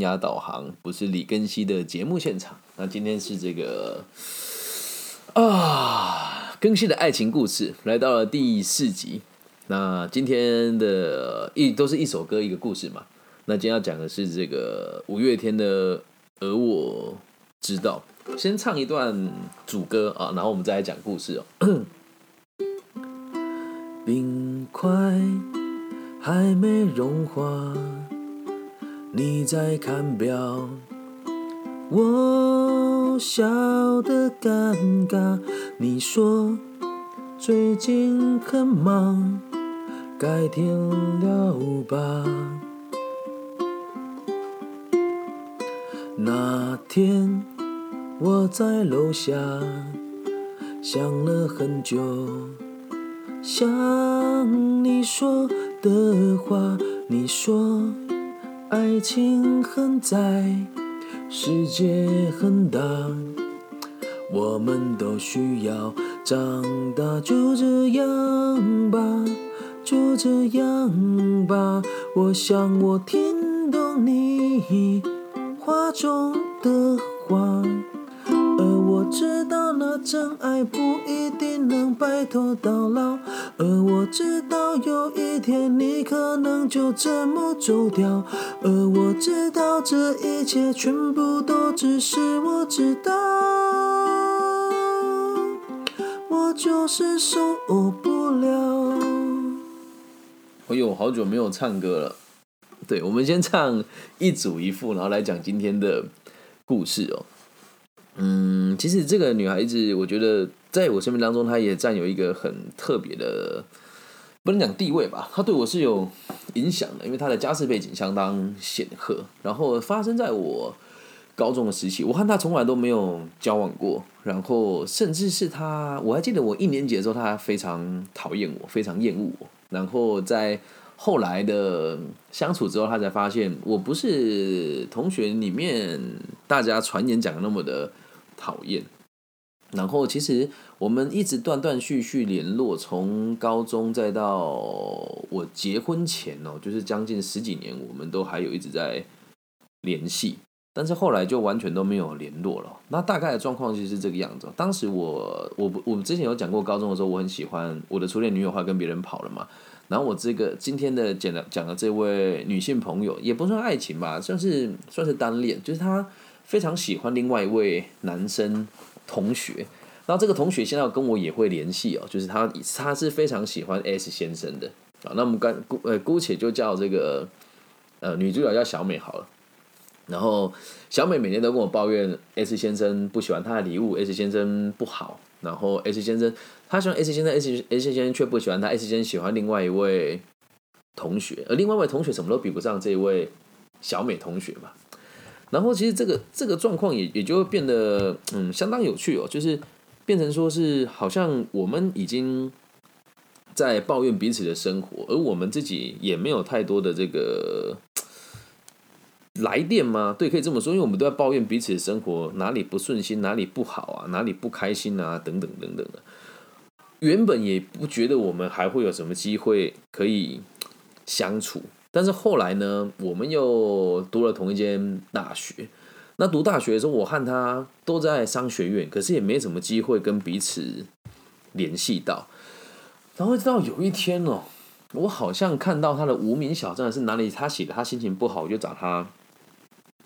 压导航，不是李根熙的节目现场。那今天是这个啊，更新的爱情故事来到了第四集。那今天的一都是一首歌一个故事嘛。那今天要讲的是这个五月天的《而我知道》，先唱一段主歌啊，然后我们再来讲故事哦。冰块还没融化。你在看表，我笑得尴尬。你说最近很忙，改天聊吧。那天我在楼下想了很久，想你说的话，你说。爱情很窄，世界很大，我们都需要长大。就这样吧，就这样吧。我想我听懂你话中的话。我知道，那真爱不一定能白头到老。而我知道，有一天你可能就这么走掉。而我知道，这一切全部都只是我知道。我就是受不了。哎呦，好久没有唱歌了。对，我们先唱一组一副，然后来讲今天的故事哦。嗯，其实这个女孩子，我觉得在我生命当中，她也占有一个很特别的，不能讲地位吧，她对我是有影响的，因为她的家世背景相当显赫。然后发生在我高中的时期，我和她从来都没有交往过，然后甚至是她，我还记得我一年级的时候，她非常讨厌我，非常厌恶我。然后在后来的相处之后，她才发现我不是同学里面大家传言讲的那么的。讨厌，然后其实我们一直断断续续联络，从高中再到我结婚前哦，就是将近十几年，我们都还有一直在联系，但是后来就完全都没有联络了。那大概的状况就是这个样子。当时我我我们之前有讲过，高中的时候我很喜欢我的初恋女友，后来跟别人跑了嘛。然后我这个今天的讲的讲的这位女性朋友，也不算爱情吧，算是算是单恋，就是她。非常喜欢另外一位男生同学，然后这个同学现在跟我也会联系哦，就是他他是非常喜欢 S 先生的。啊，那我们干姑呃姑且就叫这个呃女主角叫小美好了，然后小美每天都跟我抱怨 S 先生不喜欢她的礼物，S 先生不好，然后 S 先生他喜欢 S 先生，S S 先生却不喜欢他，S 先生喜欢另外一位同学，而另外一位同学什么都比不上这一位小美同学嘛。然后其实这个这个状况也也就变得嗯相当有趣哦，就是变成说是好像我们已经在抱怨彼此的生活，而我们自己也没有太多的这个来电吗？对，可以这么说，因为我们都在抱怨彼此的生活哪里不顺心，哪里不好啊，哪里不开心啊，等等等等的。原本也不觉得我们还会有什么机会可以相处。但是后来呢，我们又读了同一间大学。那读大学的时候，我和他都在商学院，可是也没什么机会跟彼此联系到。然后直到有一天哦，我好像看到他的无名小站是哪里，他写的他心情不好，我就找他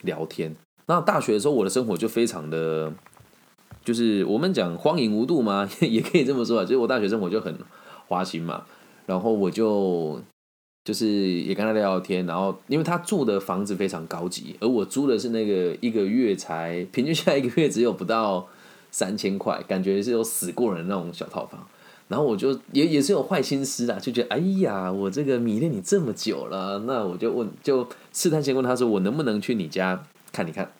聊天。那大学的时候，我的生活就非常的，就是我们讲荒淫无度嘛，也可以这么说啊。就是我大学生活就很花心嘛，然后我就。就是也跟他聊聊天，然后因为他住的房子非常高级，而我租的是那个一个月才平均下来一个月只有不到三千块，感觉是有死过人那种小套房。然后我就也也是有坏心思啊，就觉得哎呀，我这个迷恋你这么久了，那我就问，就试探性问他说，我能不能去你家看一看？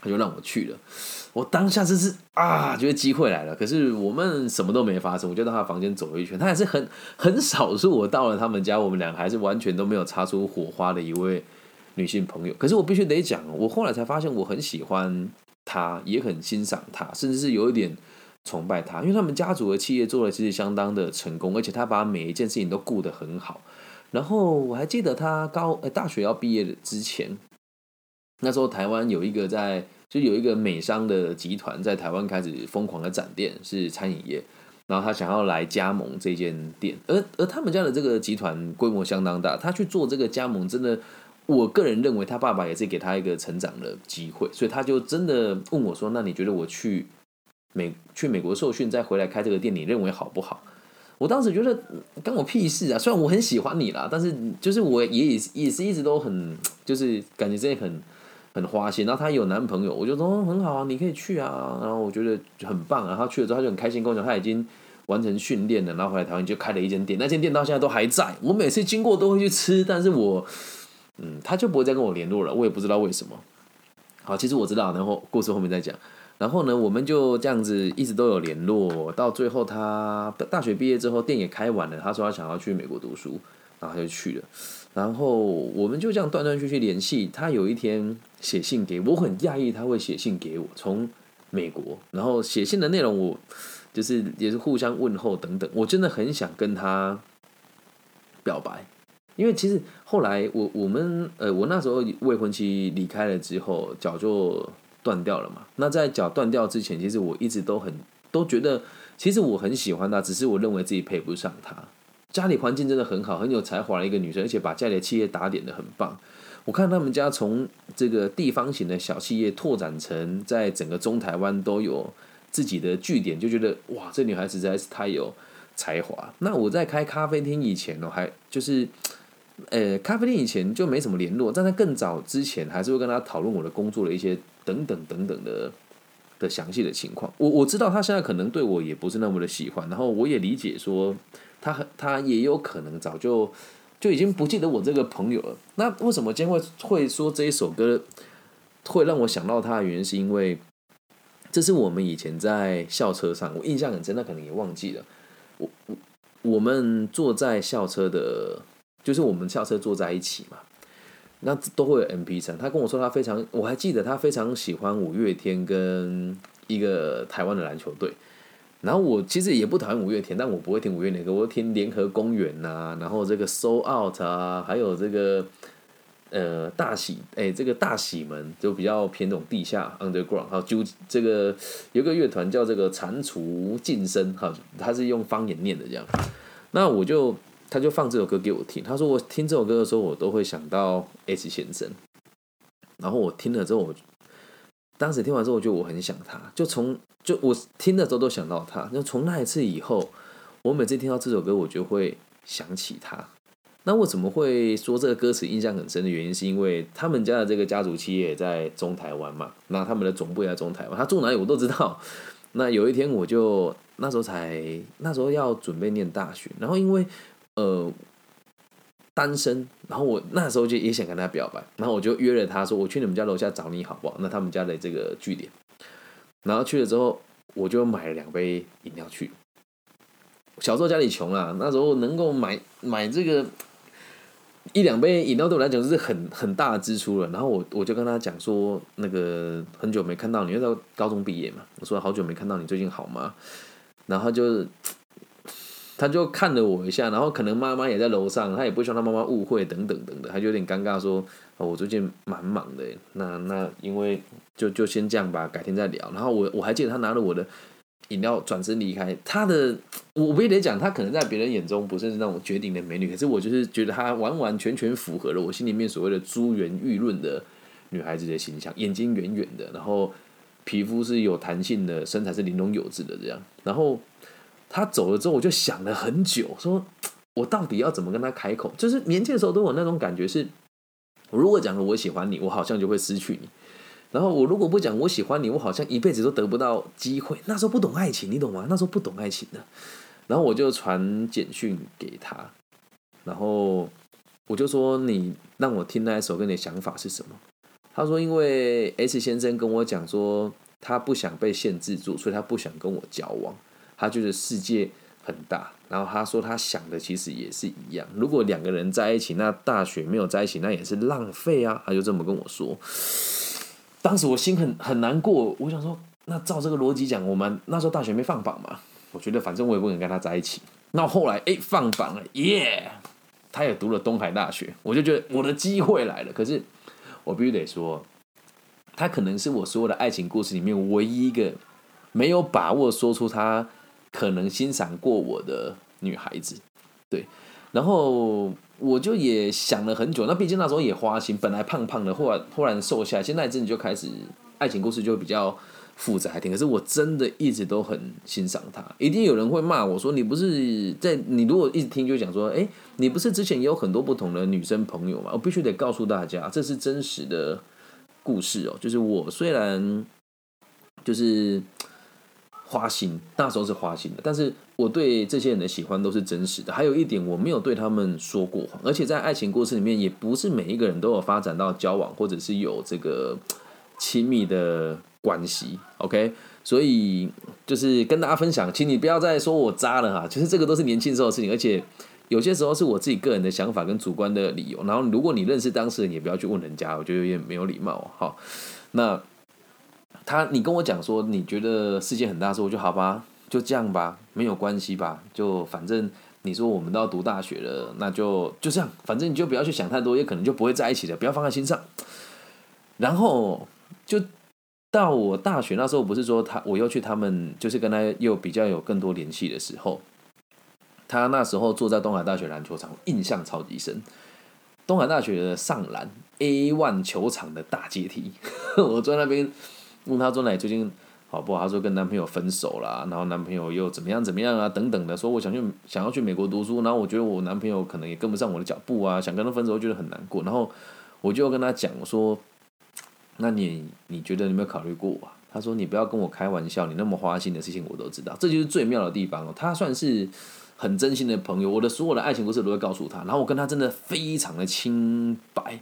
他就让我去了。我当下就是啊，觉得机会来了。可是我们什么都没发生，我就到他房间走了一圈。他还是很很少数，我到了他们家，我们两个还是完全都没有擦出火花的一位女性朋友。可是我必须得讲，我后来才发现，我很喜欢她，也很欣赏她，甚至是有一点崇拜她，因为他们家族的企业做的其实相当的成功，而且他把每一件事情都顾得很好。然后我还记得他高呃大学要毕业的之前。那时候台湾有一个在，就有一个美商的集团在台湾开始疯狂的展店，是餐饮业。然后他想要来加盟这间店，而而他们家的这个集团规模相当大，他去做这个加盟，真的，我个人认为他爸爸也是给他一个成长的机会，所以他就真的问我说：“那你觉得我去美去美国受训再回来开这个店，你认为好不好？”我当时觉得关我屁事啊！虽然我很喜欢你啦，但是就是我也也也是一直都很就是感觉真的很很花心。然后她有男朋友，我就说很好啊，你可以去啊。然后我觉得很棒啊。她去了之后她就很开心跟我讲，她已经完成训练了，然后回来台湾就开了一间店。那间店到现在都还在，我每次经过都会去吃。但是我嗯，他就不会再跟我联络了，我也不知道为什么。好，其实我知道，然后故事后面再讲。然后呢，我们就这样子一直都有联络，到最后他大学毕业之后，店也开完了。他说他想要去美国读书，然后他就去了。然后我们就这样断断续续联系。他有一天写信给我，我很讶异他会写信给我，从美国。然后写信的内容，我就是也是互相问候等等。我真的很想跟他表白，因为其实后来我我们呃，我那时候未婚妻离开了之后，脚就。断掉了嘛？那在脚断掉之前，其实我一直都很都觉得，其实我很喜欢她，只是我认为自己配不上她。家里环境真的很好，很有才华的一个女生，而且把家里的企业打点的很棒。我看他们家从这个地方型的小企业拓展成在整个中台湾都有自己的据点，就觉得哇，这女孩子实在是太有才华。那我在开咖啡厅以前呢，还就是。呃，咖啡店以前就没什么联络，但在更早之前，还是会跟他讨论我的工作的一些等等等等的的详细的情况。我我知道他现在可能对我也不是那么的喜欢，然后我也理解说他他也有可能早就就已经不记得我这个朋友了。那为什么今天会会说这一首歌会让我想到他的原因，是因为这是我们以前在校车上，我印象很深，那可能也忘记了。我我我们坐在校车的。就是我们校车坐在一起嘛，那都会有 M P 三。他跟我说他非常，我还记得他非常喜欢五月天跟一个台湾的篮球队。然后我其实也不讨厌五月天，但我不会听五月天歌，我会听联合公园呐，然后这个 So Out 啊，还有这个呃大喜哎，这个大喜门就比较偏这种地下 Underground。还有就这个有个乐团叫这个蟾蜍晋升哈，他是用方言念的这样。那我就。他就放这首歌给我听，他说我听这首歌的时候，我都会想到 S 先生。然后我听了之后，我当时听完之后，我觉得我很想他，就从就我听的时候都想到他。那从那一次以后，我每次听到这首歌，我就会想起他。那为什么会说这个歌词印象很深的原因，是因为他们家的这个家族企业在中台湾嘛，那他们的总部也在中台湾，他住哪里我都知道。那有一天我就那时候才那时候要准备念大学，然后因为。呃，单身，然后我那时候就也想跟他表白，然后我就约了他说，我去你们家楼下找你好不好？那他们家的这个据点，然后去了之后，我就买了两杯饮料去。小时候家里穷啊，那时候能够买买这个一两杯饮料对我来讲是很很大的支出了。然后我我就跟他讲说，那个很久没看到你，因为高中毕业嘛，我说好久没看到你，最近好吗？然后就。他就看了我一下，然后可能妈妈也在楼上，他也不希望他妈妈误会等等等等，他就有点尴尬说：“哦，我最近蛮忙的，那那因为就就先这样吧，改天再聊。”然后我我还记得他拿了我的饮料转身离开。他的我不得讲，他可能在别人眼中不是那种绝顶的美女，可是我就是觉得她完完全全符合了我心里面所谓的珠圆玉润的女孩子的形象，眼睛圆圆的，然后皮肤是有弹性的，身材是玲珑有致的这样，然后。他走了之后，我就想了很久，说我到底要怎么跟他开口？就是年轻的时候都有那种感觉，是我如果讲了我喜欢你，我好像就会失去你；然后我如果不讲我喜欢你，我好像一辈子都得不到机会。那时候不懂爱情，你懂吗？那时候不懂爱情的。然后我就传简讯给他，然后我就说：“你让我听那一首歌，你的想法是什么？”他说：“因为 S 先生跟我讲说，他不想被限制住，所以他不想跟我交往。”他觉得世界很大，然后他说他想的其实也是一样。如果两个人在一起，那大学没有在一起，那也是浪费啊。他就这么跟我说。当时我心很很难过，我想说，那照这个逻辑讲，我们那时候大学没放榜嘛，我觉得反正我也不能跟他在一起。那后来哎放榜了，耶，他也读了东海大学，我就觉得我的机会来了。可是我必须得说，他可能是我所有的爱情故事里面唯一一个没有把握说出他可能欣赏过我的女孩子。对，然后我就也想了很久。那毕竟那时候也花心，本来胖胖的，忽然忽然瘦下来，现在真的就开始爱情故事就比较。复杂一点，可是我真的一直都很欣赏他。一定有人会骂我说：“你不是在你如果一直听就讲说，哎，你不是之前也有很多不同的女生朋友吗？”我必须得告诉大家，这是真实的故事哦。就是我虽然就是花心，那时候是花心的，但是我对这些人的喜欢都是真实的。还有一点，我没有对他们说过谎，而且在爱情故事里面，也不是每一个人都有发展到交往，或者是有这个亲密的。关系，OK，所以就是跟大家分享，请你不要再说我渣了哈。其实这个都是年轻时候的事情，而且有些时候是我自己个人的想法跟主观的理由。然后如果你认识当事人，也不要去问人家，我觉得有点没有礼貌。好，那他你跟我讲说你觉得世界很大，说我就好吧，就这样吧，没有关系吧，就反正你说我们都要读大学了，那就就这样，反正你就不要去想太多，也可能就不会在一起的，不要放在心上。然后就。到我大学那时候，不是说他我又去他们，就是跟他又比较有更多联系的时候，他那时候坐在东海大学篮球场，印象超级深。东海大学的上篮 A one 球场的大阶梯，我在那边问他说：“你最近好不好？”他说：“跟男朋友分手了，然后男朋友又怎么样怎么样啊，等等的。”说我想去想要去美国读书，然后我觉得我男朋友可能也跟不上我的脚步啊，想跟他分手，我觉得很难过。然后我就跟他讲说。那你你觉得你有没有考虑过啊？他说你不要跟我开玩笑，你那么花心的事情我都知道，这就是最妙的地方哦。他算是很真心的朋友，我的所有的爱情故事都会告诉他，然后我跟他真的非常的清白，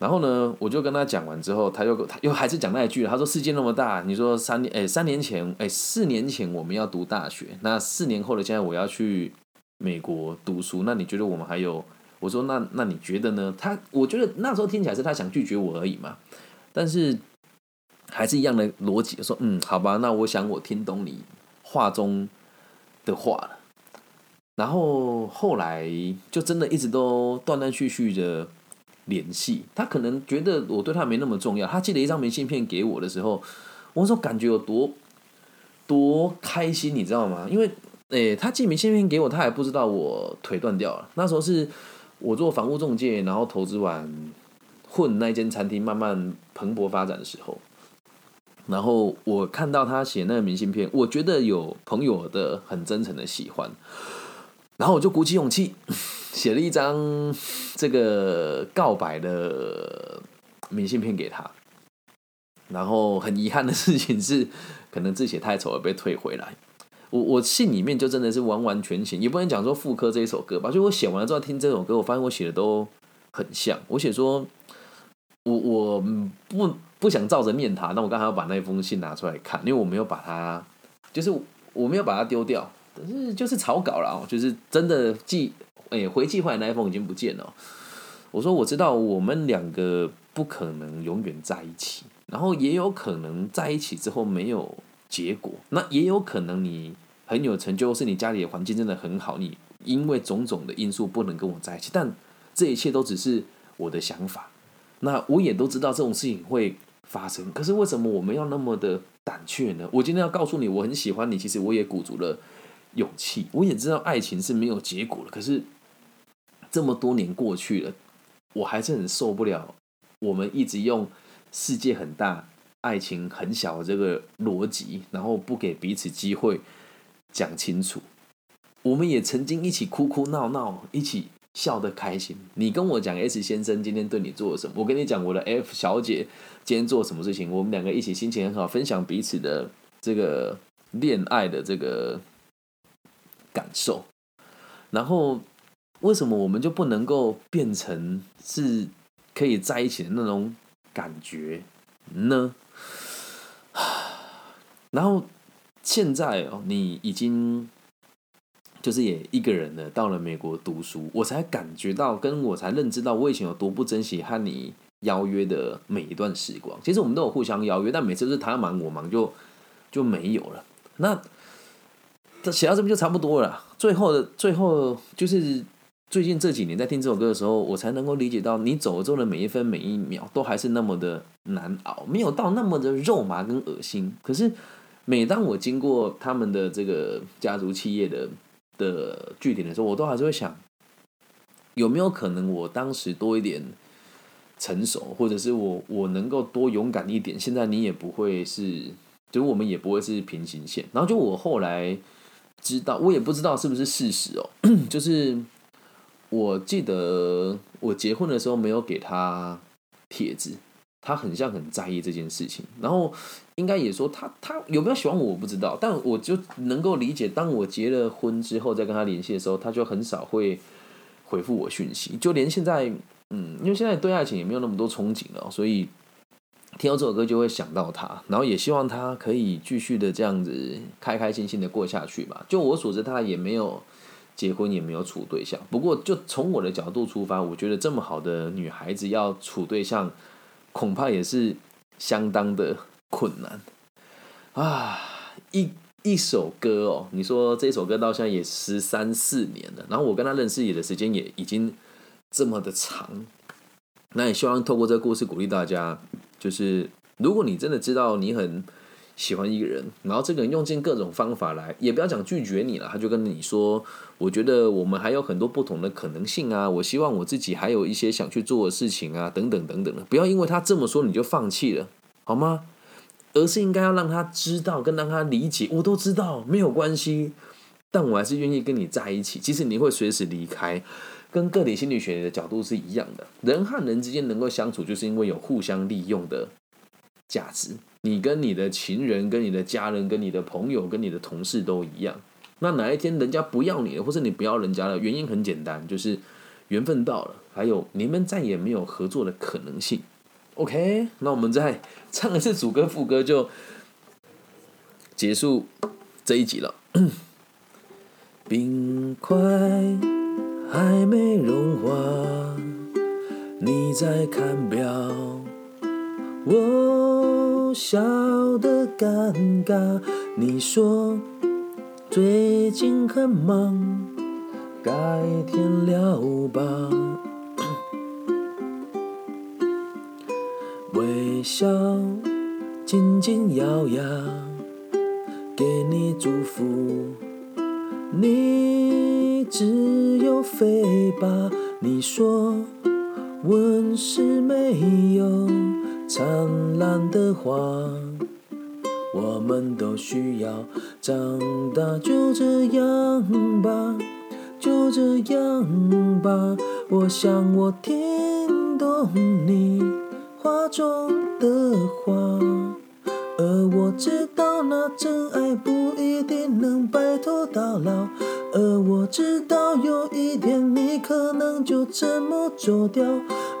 然后呢，我就跟他讲完之后，他又他又还是讲那一句，他说世界那么大，你说三年哎三年前哎四年前我们要读大学，那四年后的现在我要去美国读书，那你觉得我们还有？我说那那你觉得呢？他我觉得那时候听起来是他想拒绝我而已嘛，但是还是一样的逻辑，说嗯好吧，那我想我听懂你话中的话了。然后后来就真的一直都断断续续的联系。他可能觉得我对他没那么重要。他寄了一张明信片给我的时候，我说感觉有多多开心，你知道吗？因为诶，他寄明信片给我，他还不知道我腿断掉了。那时候是。我做房屋中介，然后投资完混那间餐厅，慢慢蓬勃发展的时候，然后我看到他写那个明信片，我觉得有朋友的很真诚的喜欢，然后我就鼓起勇气写了一张这个告白的明信片给他，然后很遗憾的事情是，可能字写太丑而被退回来。我我信里面就真的是完完全全，也不能讲说复刻这一首歌吧。就我写完了之后听这首歌，我发现我写的都很像。我写说，我我不不想照着念他，那我刚才要把那封信拿出来看，因为我没有把它，就是我没有把它丢掉，但是就是草稿了，就是真的记哎回寄回来那一封已经不见了。我说我知道我们两个不可能永远在一起，然后也有可能在一起之后没有。结果，那也有可能你很有成就，是你家里的环境真的很好，你因为种种的因素不能跟我在一起，但这一切都只是我的想法。那我也都知道这种事情会发生，可是为什么我们要那么的胆怯呢？我今天要告诉你，我很喜欢你，其实我也鼓足了勇气，我也知道爱情是没有结果的，可是这么多年过去了，我还是很受不了，我们一直用世界很大。爱情很小这个逻辑，然后不给彼此机会讲清楚。我们也曾经一起哭哭闹闹，一起笑得开心。你跟我讲 S 先生今天对你做了什么，我跟你讲我的 F 小姐今天做什么事情。我们两个一起心情很好，分享彼此的这个恋爱的这个感受。然后为什么我们就不能够变成是可以在一起的那种感觉呢？然后现在哦，你已经就是也一个人了，到了美国读书，我才感觉到，跟我才认知到，我以前有多不珍惜和你邀约的每一段时光。其实我们都有互相邀约，但每次都是他忙我忙，就就没有了。那写到这边就差不多了。最后的最后，就是最近这几年在听这首歌的时候，我才能够理解到，你走之后的每一分每一秒都还是那么的难熬，没有到那么的肉麻跟恶心。可是每当我经过他们的这个家族企业的的据点的时候，我都还是会想，有没有可能我当时多一点成熟，或者是我我能够多勇敢一点，现在你也不会是，就我们也不会是平行线。然后就我后来知道，我也不知道是不是事实哦，就是。我记得我结婚的时候没有给他帖子，他很像很在意这件事情。然后应该也说他他有没有喜欢我我不知道，但我就能够理解，当我结了婚之后再跟他联系的时候，他就很少会回复我讯息。就连现在，嗯，因为现在对爱情也没有那么多憧憬了，所以听到这首歌就会想到他，然后也希望他可以继续的这样子开开心心的过下去吧。就我所知，他也没有。结婚也没有处对象，不过就从我的角度出发，我觉得这么好的女孩子要处对象，恐怕也是相当的困难啊！一一首歌哦，你说这首歌到现在也十三四年了，然后我跟他认识也的时间也已经这么的长，那也希望透过这个故事鼓励大家，就是如果你真的知道你很。喜欢一个人，然后这个人用尽各种方法来，也不要讲拒绝你了，他就跟你说：“我觉得我们还有很多不同的可能性啊，我希望我自己还有一些想去做的事情啊，等等等等的。”不要因为他这么说你就放弃了，好吗？而是应该要让他知道，跟让他理解，我都知道没有关系，但我还是愿意跟你在一起。其实你会随时离开，跟个体心理学的角度是一样的。人和人之间能够相处，就是因为有互相利用的价值。你跟你的情人、跟你的家人、跟你的朋友、跟你的同事都一样。那哪一天人家不要你了，或者你不要人家了，原因很简单，就是缘分到了，还有你们再也没有合作的可能性。OK，那我们再唱一次主歌副歌就结束这一集了。冰块还没融化，你在看表，我。小的尴尬，你说最近很忙，改天聊吧。微笑紧紧咬牙，给你祝福，你只有飞吧。你说问是没有。灿烂的花，我们都需要长大，就这样吧，就这样吧。我想我听懂你话中的话，而我知道那真爱不一定能白头到老，而我知道有一天你可能就这么走掉。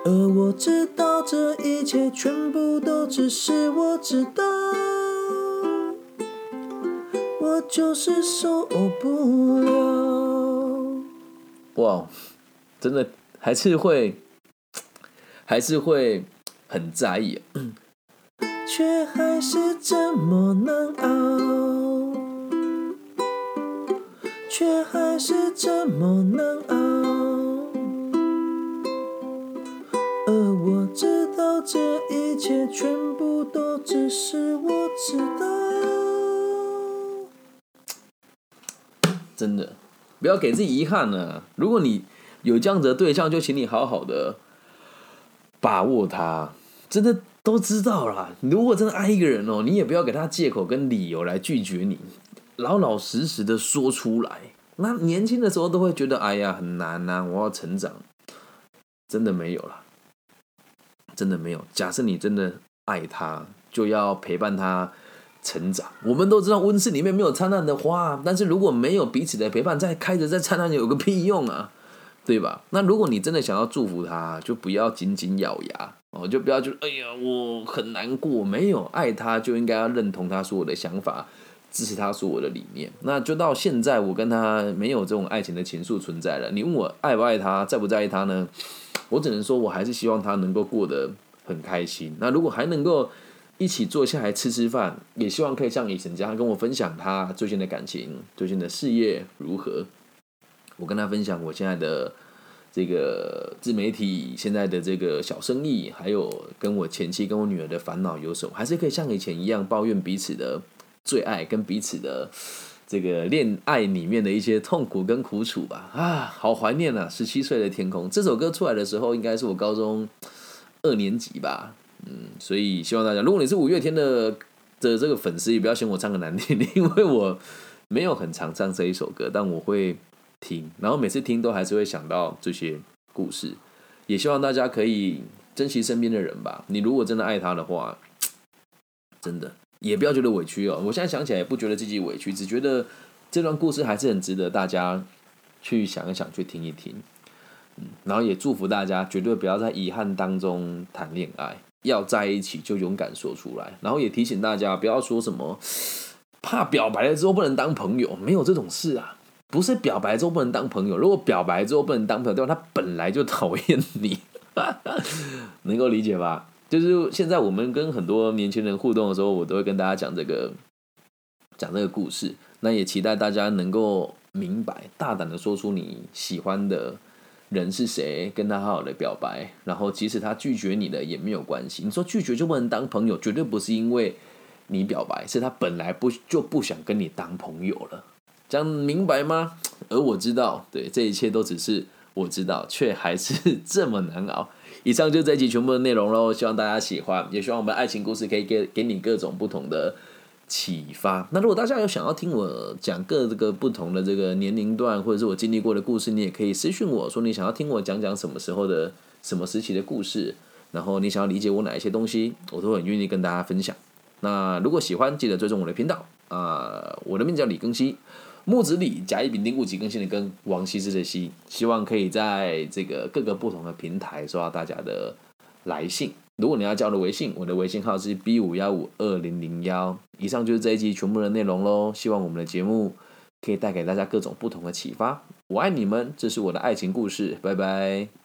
而我知道这一切全部都只是我知道，我就是受不了。哇，真的还是会，还是会很在意，却还是这么难熬，却还是这么难熬。切全部都只是我知道。真的，不要给自己遗憾呢。如果你有这样子的对象，就请你好好的把握他。真的都知道了。如果真的爱一个人哦，你也不要给他借口跟理由来拒绝你，老老实实的说出来。那年轻的时候都会觉得，哎呀，很难呐，我要成长。真的没有了。真的没有。假设你真的爱他，就要陪伴他成长。我们都知道温室里面没有灿烂的花，但是如果没有彼此的陪伴，再开着再灿烂有个屁用啊，对吧？那如果你真的想要祝福他，就不要紧紧咬牙哦，就不要就哎呀我很难过。没有爱他，就应该要认同他所有的想法，支持他所有的理念。那就到现在，我跟他没有这种爱情的情愫存在了。你问我爱不爱他，在不在意他呢？我只能说，我还是希望他能够过得很开心。那如果还能够一起坐下来吃吃饭，也希望可以像以前这样跟我分享他最近的感情、最近的事业如何。我跟他分享我现在的这个自媒体现在的这个小生意，还有跟我前妻跟我女儿的烦恼有什么，还是可以像以前一样抱怨彼此的最爱跟彼此的这个恋爱里面的一些痛苦跟苦楚吧。啊，好怀念啊！十七岁的天空这首歌出来的时候，应该是我高中二年级吧。嗯，所以希望大家，如果你是五月天的的这个粉丝，也不要嫌我唱的难听，因为我没有很常唱这一首歌，但我会。听，然后每次听都还是会想到这些故事，也希望大家可以珍惜身边的人吧。你如果真的爱他的话，真的也不要觉得委屈哦。我现在想起来也不觉得自己委屈，只觉得这段故事还是很值得大家去想一想，去听一听。嗯，然后也祝福大家绝对不要在遗憾当中谈恋爱，要在一起就勇敢说出来。然后也提醒大家不要说什么怕表白了之后不能当朋友，没有这种事啊。不是表白之后不能当朋友，如果表白之后不能当朋友，对吧？他本来就讨厌你，能够理解吧？就是现在我们跟很多年轻人互动的时候，我都会跟大家讲这个，讲这个故事。那也期待大家能够明白，大胆的说出你喜欢的人是谁，跟他好好的表白。然后即使他拒绝你的也没有关系。你说拒绝就不能当朋友，绝对不是因为你表白，是他本来不就不想跟你当朋友了。讲明白吗？而我知道，对这一切都只是我知道，却还是这么难熬。以上就这一集全部的内容喽，希望大家喜欢，也希望我们爱情故事可以给给你各种不同的启发。那如果大家有想要听我讲各个不同的这个年龄段，或者是我经历过的故事，你也可以私信我说你想要听我讲讲什么时候的什么时期的故事，然后你想要理解我哪一些东西，我都很愿意跟大家分享。那如果喜欢，记得追踪我的频道啊，我的名字叫李更新。木子李甲乙丙丁戊己庚辛的庚王羲之的羲，希望可以在这个各个不同的平台收到大家的来信。如果你要加我的微信，我的微信号是 B 五幺五二零零幺。以上就是这一集全部的内容喽。希望我们的节目可以带给大家各种不同的启发。我爱你们，这是我的爱情故事，拜拜。